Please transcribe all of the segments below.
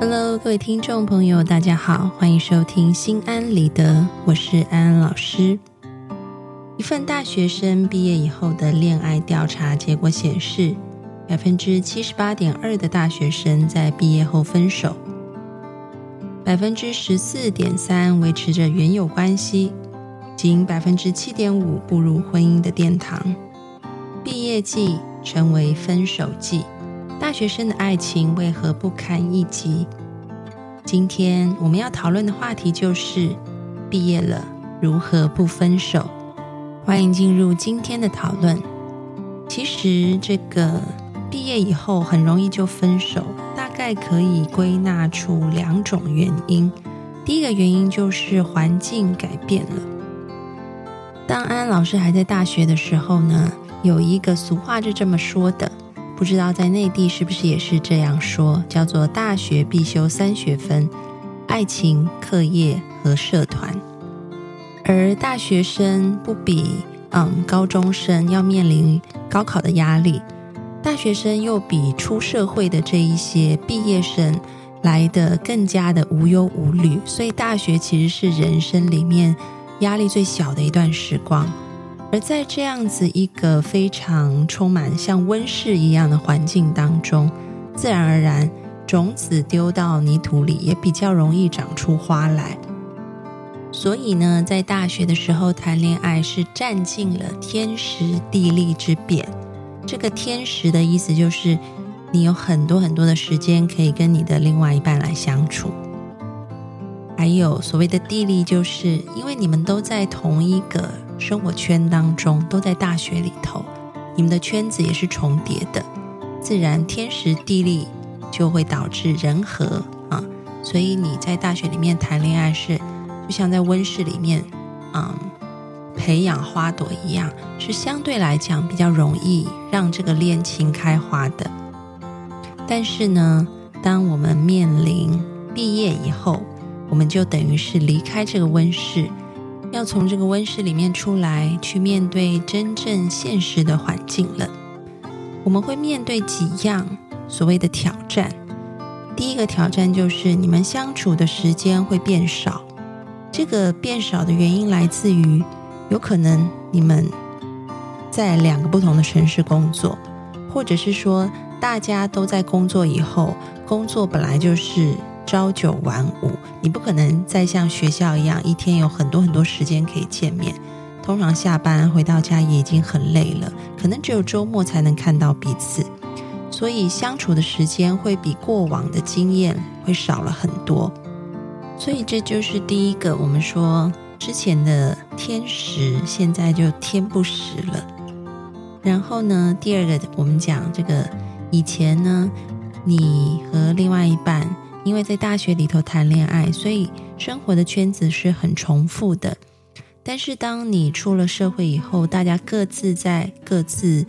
Hello，各位听众朋友，大家好，欢迎收听心安理得，我是安安老师。一份大学生毕业以后的恋爱调查结果显示，百分之七十八点二的大学生在毕业后分手，百分之十四点三维持着原有关系，仅百分之七点五步入婚姻的殿堂。毕业季成为分手季。大学生的爱情为何不堪一击？今天我们要讨论的话题就是毕业了如何不分手。欢迎进入今天的讨论。其实这个毕业以后很容易就分手，大概可以归纳出两种原因。第一个原因就是环境改变了。当安安老师还在大学的时候呢，有一个俗话是这么说的。不知道在内地是不是也是这样说？叫做大学必修三学分：爱情、课业和社团。而大学生不比嗯高中生要面临高考的压力，大学生又比出社会的这一些毕业生来的更加的无忧无虑，所以大学其实是人生里面压力最小的一段时光。而在这样子一个非常充满像温室一样的环境当中，自然而然，种子丢到泥土里也比较容易长出花来。所以呢，在大学的时候谈恋爱是占尽了天时地利之便。这个天时的意思就是，你有很多很多的时间可以跟你的另外一半来相处。还有所谓的地利，就是因为你们都在同一个生活圈当中，都在大学里头，你们的圈子也是重叠的，自然天时地利就会导致人和啊。所以你在大学里面谈恋爱是，就像在温室里面，嗯，培养花朵一样，是相对来讲比较容易让这个恋情开花的。但是呢，当我们面临毕业以后，我们就等于是离开这个温室，要从这个温室里面出来，去面对真正现实的环境了。我们会面对几样所谓的挑战。第一个挑战就是你们相处的时间会变少。这个变少的原因来自于，有可能你们在两个不同的城市工作，或者是说大家都在工作以后，工作本来就是。朝九晚五，你不可能再像学校一样，一天有很多很多时间可以见面。通常下班回到家也已经很累了，可能只有周末才能看到彼此，所以相处的时间会比过往的经验会少了很多。所以这就是第一个，我们说之前的天时，现在就天不时了。然后呢，第二个我们讲这个以前呢，你和另外一半。因为在大学里头谈恋爱，所以生活的圈子是很重复的。但是当你出了社会以后，大家各自在各自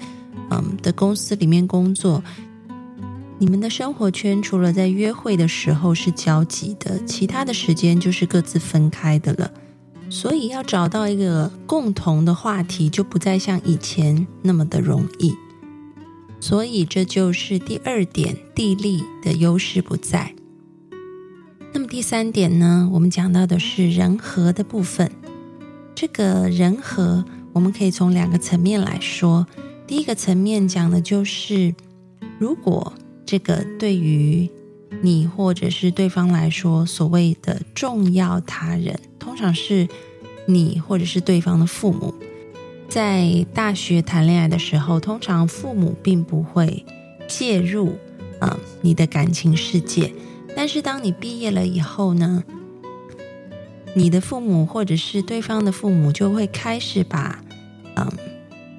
嗯的公司里面工作，你们的生活圈除了在约会的时候是交集的，其他的时间就是各自分开的了。所以要找到一个共同的话题，就不再像以前那么的容易。所以这就是第二点，地利的优势不在。那么第三点呢，我们讲到的是人和的部分。这个人和，我们可以从两个层面来说。第一个层面讲的就是，如果这个对于你或者是对方来说，所谓的重要他人，通常是你或者是对方的父母。在大学谈恋爱的时候，通常父母并不会介入啊你的感情世界。但是当你毕业了以后呢，你的父母或者是对方的父母就会开始把，嗯，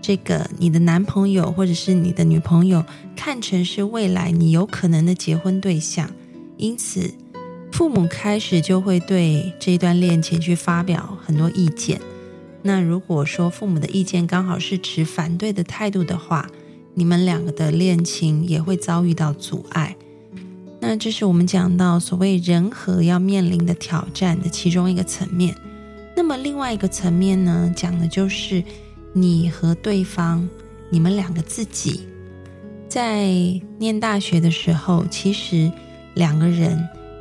这个你的男朋友或者是你的女朋友看成是未来你有可能的结婚对象，因此父母开始就会对这一段恋情去发表很多意见。那如果说父母的意见刚好是持反对的态度的话，你们两个的恋情也会遭遇到阻碍。那这是我们讲到所谓人和要面临的挑战的其中一个层面。那么另外一个层面呢，讲的就是你和对方，你们两个自己在念大学的时候，其实两个人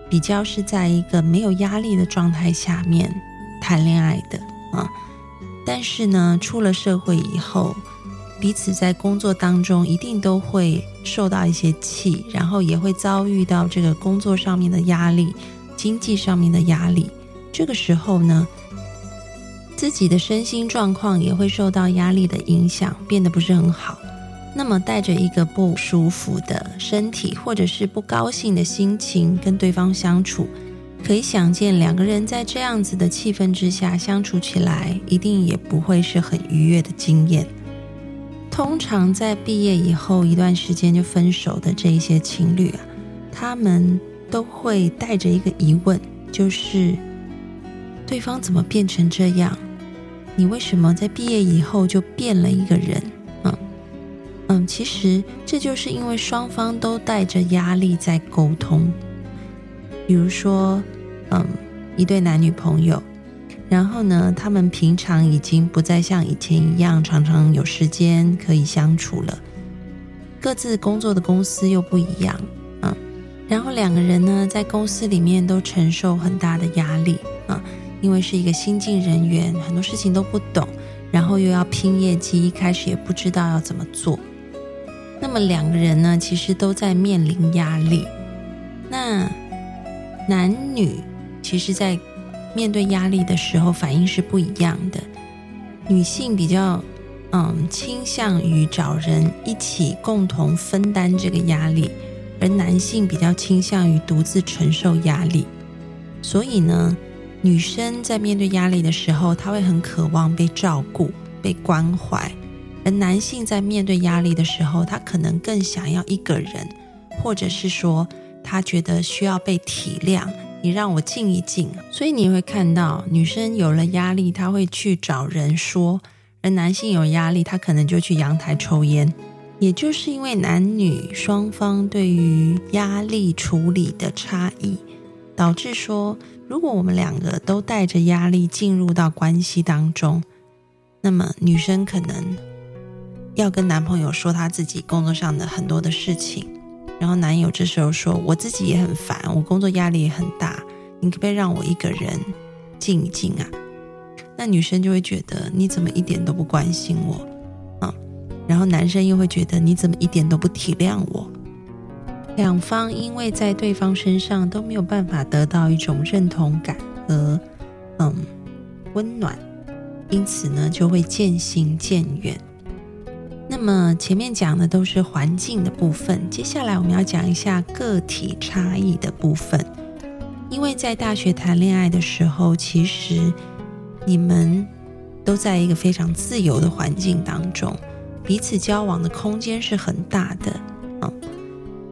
比较是在一个没有压力的状态下面谈恋爱的啊。但是呢，出了社会以后，彼此在工作当中一定都会受到一些气，然后也会遭遇到这个工作上面的压力、经济上面的压力。这个时候呢，自己的身心状况也会受到压力的影响，变得不是很好。那么带着一个不舒服的身体，或者是不高兴的心情跟对方相处。可以想见，两个人在这样子的气氛之下相处起来，一定也不会是很愉悦的经验。通常在毕业以后一段时间就分手的这一些情侣啊，他们都会带着一个疑问，就是对方怎么变成这样？你为什么在毕业以后就变了一个人？嗯嗯，其实这就是因为双方都带着压力在沟通。比如说，嗯，一对男女朋友，然后呢，他们平常已经不再像以前一样常常有时间可以相处了，各自工作的公司又不一样，嗯，然后两个人呢，在公司里面都承受很大的压力啊，因为是一个新进人员，很多事情都不懂，然后又要拼业绩，一开始也不知道要怎么做，那么两个人呢，其实都在面临压力，那。男女其实，在面对压力的时候，反应是不一样的。女性比较，嗯，倾向于找人一起共同分担这个压力，而男性比较倾向于独自承受压力。所以呢，女生在面对压力的时候，她会很渴望被照顾、被关怀；而男性在面对压力的时候，他可能更想要一个人，或者是说。他觉得需要被体谅，你让我静一静。所以你会看到，女生有了压力，她会去找人说；而男性有压力，他可能就去阳台抽烟。也就是因为男女双方对于压力处理的差异，导致说，如果我们两个都带着压力进入到关系当中，那么女生可能要跟男朋友说她自己工作上的很多的事情。然后男友这时候说：“我自己也很烦，我工作压力也很大，你可不可以让我一个人静一静啊？”那女生就会觉得你怎么一点都不关心我啊？然后男生又会觉得你怎么一点都不体谅我？两方因为在对方身上都没有办法得到一种认同感和嗯温暖，因此呢就会渐行渐远。那么前面讲的都是环境的部分，接下来我们要讲一下个体差异的部分。因为在大学谈恋爱的时候，其实你们都在一个非常自由的环境当中，彼此交往的空间是很大的，嗯。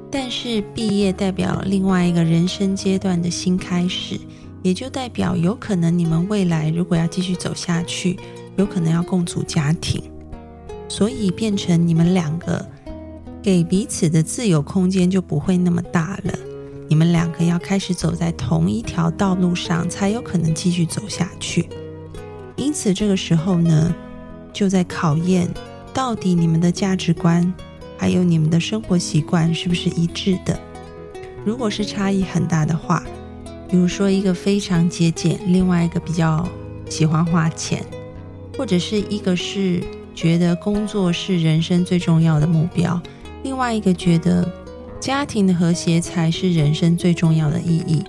但是毕业代表另外一个人生阶段的新开始，也就代表有可能你们未来如果要继续走下去，有可能要共组家庭。所以变成你们两个给彼此的自由空间就不会那么大了。你们两个要开始走在同一条道路上，才有可能继续走下去。因此，这个时候呢，就在考验到底你们的价值观还有你们的生活习惯是不是一致的。如果是差异很大的话，比如说一个非常节俭，另外一个比较喜欢花钱，或者是一个是。觉得工作是人生最重要的目标，另外一个觉得家庭的和谐才是人生最重要的意义。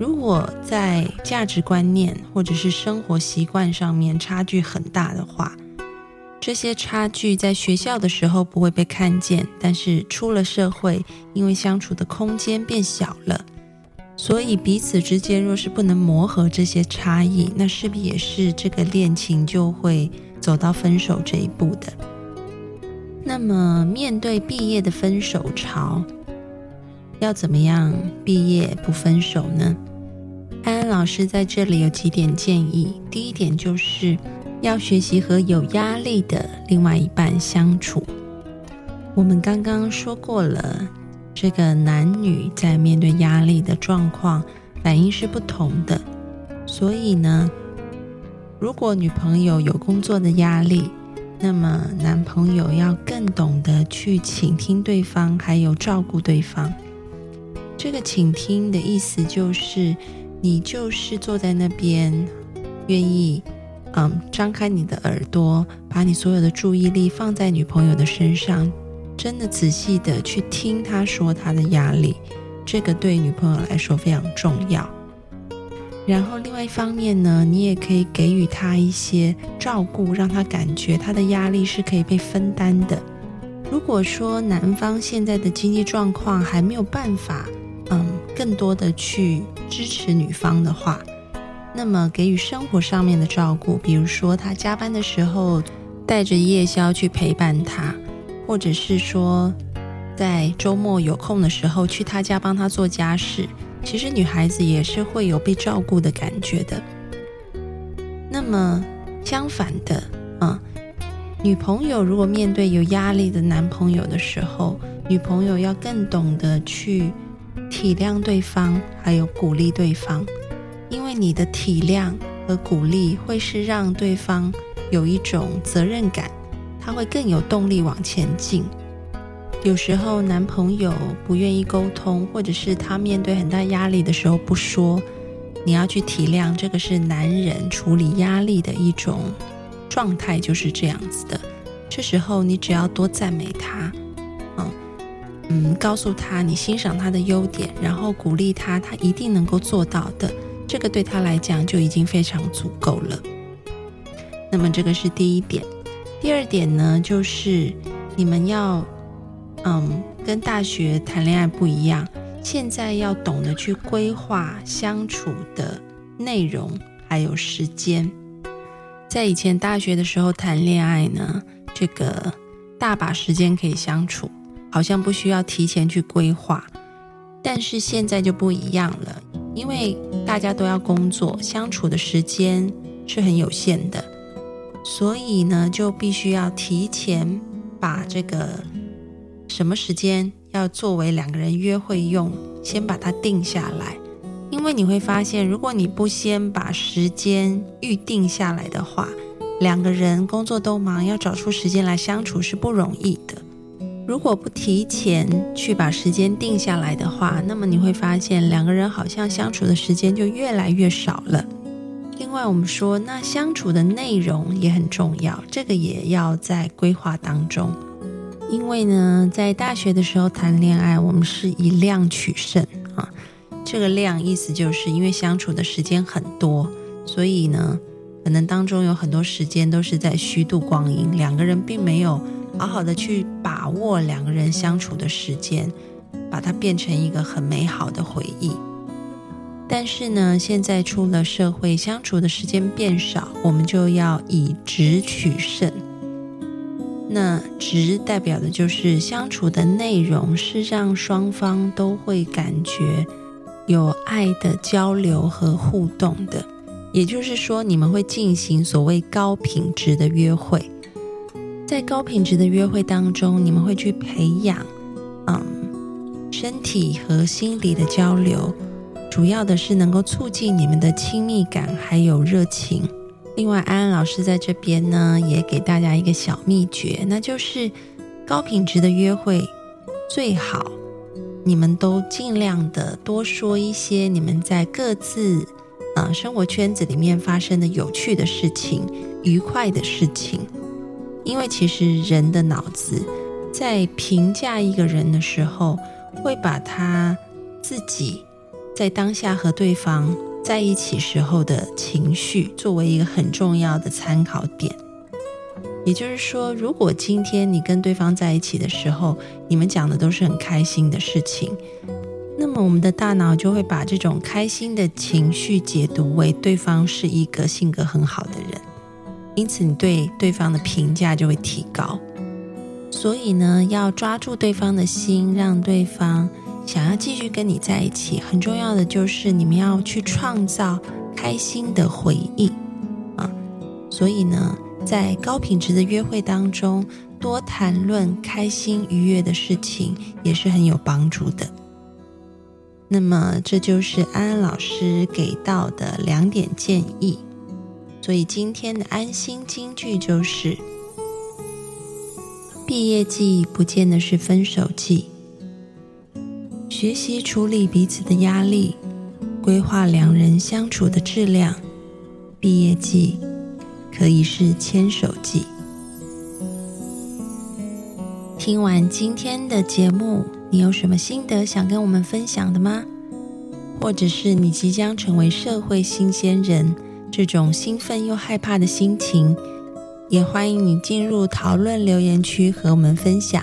如果在价值观念或者是生活习惯上面差距很大的话，这些差距在学校的时候不会被看见，但是出了社会，因为相处的空间变小了，所以彼此之间若是不能磨合这些差异，那势必也是这个恋情就会。走到分手这一步的，那么面对毕业的分手潮，要怎么样毕业不分手呢？安安老师在这里有几点建议。第一点就是要学习和有压力的另外一半相处。我们刚刚说过了，这个男女在面对压力的状况反应是不同的，所以呢，如果女朋友有工作的压力，那么男朋友要更懂得去倾听对方，还有照顾对方。这个倾听的意思就是，你就是坐在那边，愿意，嗯，张开你的耳朵，把你所有的注意力放在女朋友的身上。真的仔细的去听她说她的压力，这个对女朋友来说非常重要。然后另外一方面呢，你也可以给予他一些照顾，让他感觉他的压力是可以被分担的。如果说男方现在的经济状况还没有办法，嗯，更多的去支持女方的话，那么给予生活上面的照顾，比如说他加班的时候带着夜宵去陪伴他。或者是说，在周末有空的时候去他家帮他做家事，其实女孩子也是会有被照顾的感觉的。那么相反的，啊，女朋友如果面对有压力的男朋友的时候，女朋友要更懂得去体谅对方，还有鼓励对方，因为你的体谅和鼓励会是让对方有一种责任感。他会更有动力往前进。有时候男朋友不愿意沟通，或者是他面对很大压力的时候不说，你要去体谅，这个是男人处理压力的一种状态，就是这样子的。这时候你只要多赞美他，嗯嗯，告诉他你欣赏他的优点，然后鼓励他，他一定能够做到的。这个对他来讲就已经非常足够了。那么这个是第一点。第二点呢，就是你们要，嗯，跟大学谈恋爱不一样。现在要懂得去规划相处的内容，还有时间。在以前大学的时候谈恋爱呢，这个大把时间可以相处，好像不需要提前去规划。但是现在就不一样了，因为大家都要工作，相处的时间是很有限的。所以呢，就必须要提前把这个什么时间要作为两个人约会用，先把它定下来。因为你会发现，如果你不先把时间预定下来的话，两个人工作都忙，要找出时间来相处是不容易的。如果不提前去把时间定下来的话，那么你会发现两个人好像相处的时间就越来越少了。另外，我们说，那相处的内容也很重要，这个也要在规划当中。因为呢，在大学的时候谈恋爱，我们是以量取胜啊。这个量意思就是因为相处的时间很多，所以呢，可能当中有很多时间都是在虚度光阴，两个人并没有好好的去把握两个人相处的时间，把它变成一个很美好的回忆。但是呢，现在出了社会，相处的时间变少，我们就要以质取胜。那值代表的就是相处的内容是让双方都会感觉有爱的交流和互动的，也就是说，你们会进行所谓高品质的约会。在高品质的约会当中，你们会去培养，嗯，身体和心理的交流。主要的是能够促进你们的亲密感还有热情。另外，安安老师在这边呢，也给大家一个小秘诀，那就是高品质的约会最好你们都尽量的多说一些你们在各自啊生活圈子里面发生的有趣的事情、愉快的事情。因为其实人的脑子在评价一个人的时候，会把他自己。在当下和对方在一起时候的情绪，作为一个很重要的参考点。也就是说，如果今天你跟对方在一起的时候，你们讲的都是很开心的事情，那么我们的大脑就会把这种开心的情绪解读为对方是一个性格很好的人，因此你对对方的评价就会提高。所以呢，要抓住对方的心，让对方。想要继续跟你在一起，很重要的就是你们要去创造开心的回忆啊。所以呢，在高品质的约会当中，多谈论开心愉悦的事情也是很有帮助的。那么，这就是安安老师给到的两点建议。所以今天的安心金句就是：毕业季不见得是分手季，学习处理彼此的压力，规划两人相处的质量。毕业季可以是牵手季。听完今天的节目，你有什么心得想跟我们分享的吗？或者是你即将成为社会新鲜人？这种兴奋又害怕的心情，也欢迎你进入讨论留言区和我们分享。